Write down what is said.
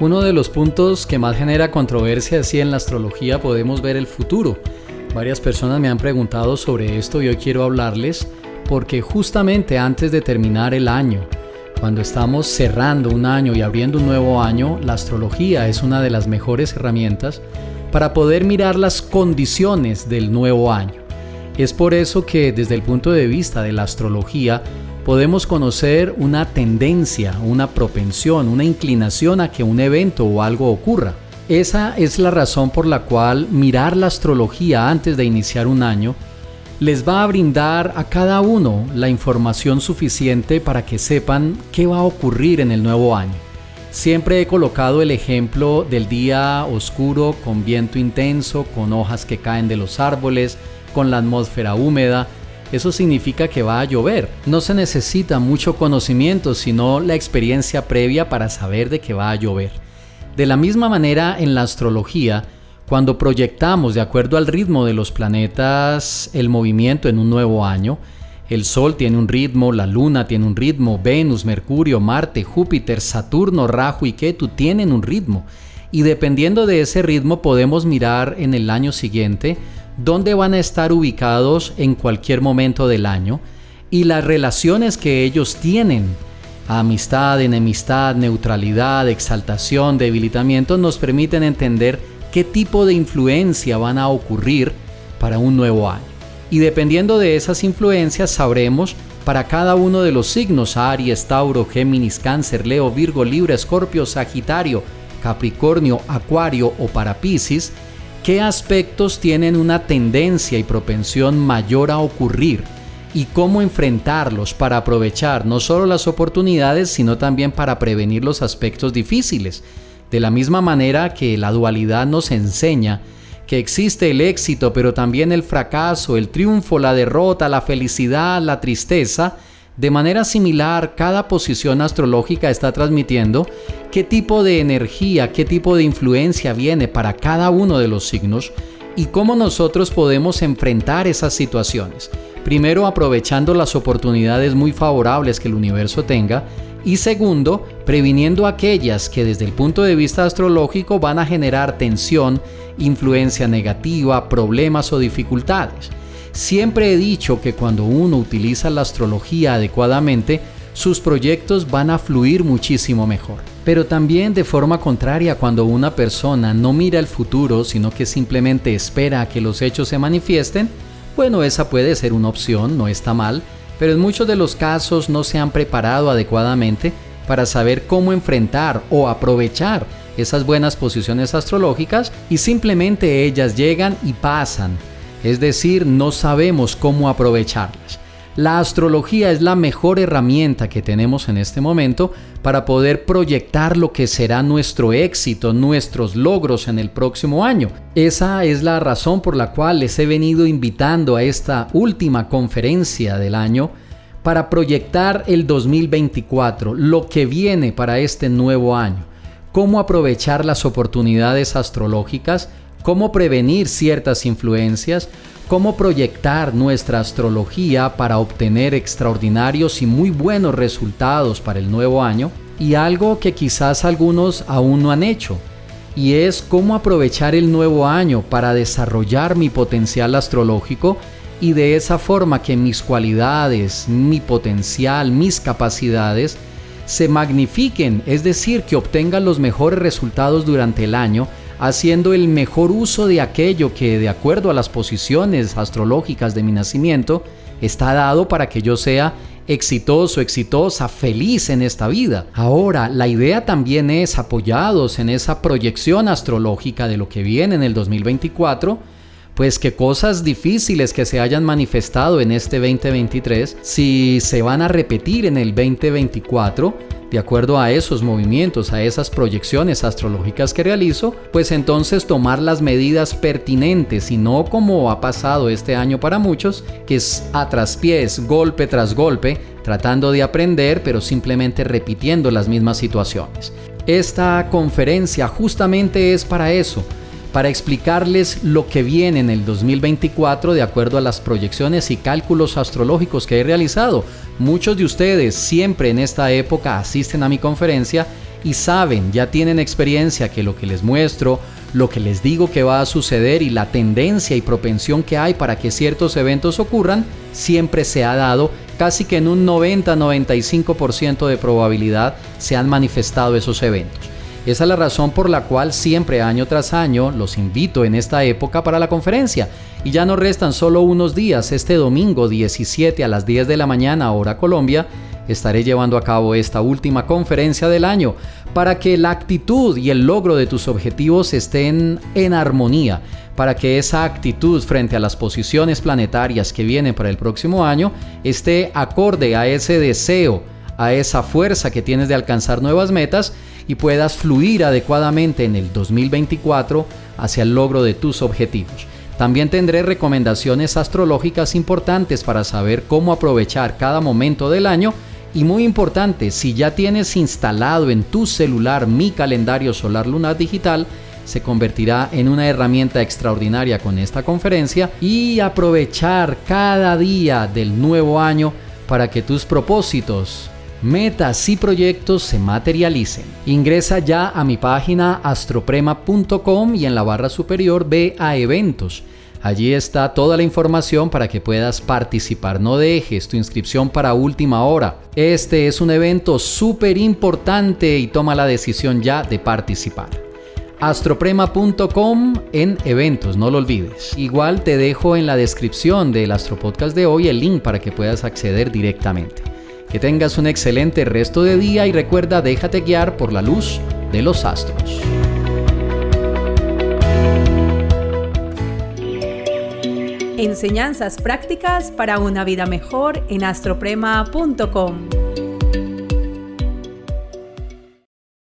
Uno de los puntos que más genera controversia es si en la astrología podemos ver el futuro. Varias personas me han preguntado sobre esto y hoy quiero hablarles porque justamente antes de terminar el año, cuando estamos cerrando un año y abriendo un nuevo año, la astrología es una de las mejores herramientas para poder mirar las condiciones del nuevo año. Es por eso que desde el punto de vista de la astrología podemos conocer una tendencia, una propensión, una inclinación a que un evento o algo ocurra. Esa es la razón por la cual mirar la astrología antes de iniciar un año les va a brindar a cada uno la información suficiente para que sepan qué va a ocurrir en el nuevo año. Siempre he colocado el ejemplo del día oscuro con viento intenso, con hojas que caen de los árboles, con la atmósfera húmeda, eso significa que va a llover. No se necesita mucho conocimiento, sino la experiencia previa para saber de que va a llover. De la misma manera, en la astrología, cuando proyectamos de acuerdo al ritmo de los planetas el movimiento en un nuevo año, el Sol tiene un ritmo, la Luna tiene un ritmo, Venus, Mercurio, Marte, Júpiter, Saturno, Rahu y Ketu tienen un ritmo. Y dependiendo de ese ritmo podemos mirar en el año siguiente dónde van a estar ubicados en cualquier momento del año y las relaciones que ellos tienen. Amistad, enemistad, neutralidad, exaltación, debilitamiento nos permiten entender qué tipo de influencia van a ocurrir para un nuevo año. Y dependiendo de esas influencias sabremos para cada uno de los signos Aries, Tauro, Géminis, Cáncer, Leo, Virgo, Libra, Escorpio, Sagitario, Capricornio, Acuario o para Pisces qué aspectos tienen una tendencia y propensión mayor a ocurrir y cómo enfrentarlos para aprovechar no solo las oportunidades, sino también para prevenir los aspectos difíciles. De la misma manera que la dualidad nos enseña que existe el éxito, pero también el fracaso, el triunfo, la derrota, la felicidad, la tristeza, de manera similar, cada posición astrológica está transmitiendo qué tipo de energía, qué tipo de influencia viene para cada uno de los signos y cómo nosotros podemos enfrentar esas situaciones. Primero, aprovechando las oportunidades muy favorables que el universo tenga y segundo, previniendo aquellas que desde el punto de vista astrológico van a generar tensión, influencia negativa, problemas o dificultades. Siempre he dicho que cuando uno utiliza la astrología adecuadamente, sus proyectos van a fluir muchísimo mejor. Pero también de forma contraria cuando una persona no mira el futuro, sino que simplemente espera a que los hechos se manifiesten, bueno, esa puede ser una opción, no está mal, pero en muchos de los casos no se han preparado adecuadamente para saber cómo enfrentar o aprovechar esas buenas posiciones astrológicas y simplemente ellas llegan y pasan es decir, no sabemos cómo aprovecharlas. La astrología es la mejor herramienta que tenemos en este momento para poder proyectar lo que será nuestro éxito, nuestros logros en el próximo año. Esa es la razón por la cual les he venido invitando a esta última conferencia del año para proyectar el 2024, lo que viene para este nuevo año, cómo aprovechar las oportunidades astrológicas, cómo prevenir ciertas influencias, cómo proyectar nuestra astrología para obtener extraordinarios y muy buenos resultados para el nuevo año, y algo que quizás algunos aún no han hecho, y es cómo aprovechar el nuevo año para desarrollar mi potencial astrológico y de esa forma que mis cualidades, mi potencial, mis capacidades se magnifiquen, es decir, que obtengan los mejores resultados durante el año haciendo el mejor uso de aquello que, de acuerdo a las posiciones astrológicas de mi nacimiento, está dado para que yo sea exitoso, exitosa, feliz en esta vida. Ahora, la idea también es, apoyados en esa proyección astrológica de lo que viene en el 2024, pues que cosas difíciles que se hayan manifestado en este 2023, si se van a repetir en el 2024, de acuerdo a esos movimientos, a esas proyecciones astrológicas que realizo, pues entonces tomar las medidas pertinentes y no como ha pasado este año para muchos, que es a traspiés, golpe tras golpe, tratando de aprender pero simplemente repitiendo las mismas situaciones. Esta conferencia justamente es para eso, para explicarles lo que viene en el 2024 de acuerdo a las proyecciones y cálculos astrológicos que he realizado. Muchos de ustedes siempre en esta época asisten a mi conferencia y saben, ya tienen experiencia que lo que les muestro, lo que les digo que va a suceder y la tendencia y propensión que hay para que ciertos eventos ocurran, siempre se ha dado, casi que en un 90-95% de probabilidad se han manifestado esos eventos. Esa es la razón por la cual siempre año tras año los invito en esta época para la conferencia. Y ya nos restan solo unos días, este domingo 17 a las 10 de la mañana hora Colombia, estaré llevando a cabo esta última conferencia del año para que la actitud y el logro de tus objetivos estén en armonía, para que esa actitud frente a las posiciones planetarias que vienen para el próximo año esté acorde a ese deseo, a esa fuerza que tienes de alcanzar nuevas metas y puedas fluir adecuadamente en el 2024 hacia el logro de tus objetivos. También tendré recomendaciones astrológicas importantes para saber cómo aprovechar cada momento del año y muy importante, si ya tienes instalado en tu celular mi calendario solar lunar digital, se convertirá en una herramienta extraordinaria con esta conferencia y aprovechar cada día del nuevo año para que tus propósitos metas y proyectos se materialicen. Ingresa ya a mi página astroprema.com y en la barra superior ve a eventos. Allí está toda la información para que puedas participar. No dejes tu inscripción para última hora. Este es un evento súper importante y toma la decisión ya de participar. astroprema.com en eventos, no lo olvides. Igual te dejo en la descripción del Astropodcast de hoy el link para que puedas acceder directamente. Que tengas un excelente resto de día y recuerda, déjate guiar por la luz de los astros. Enseñanzas prácticas para una vida mejor en astroprema.com.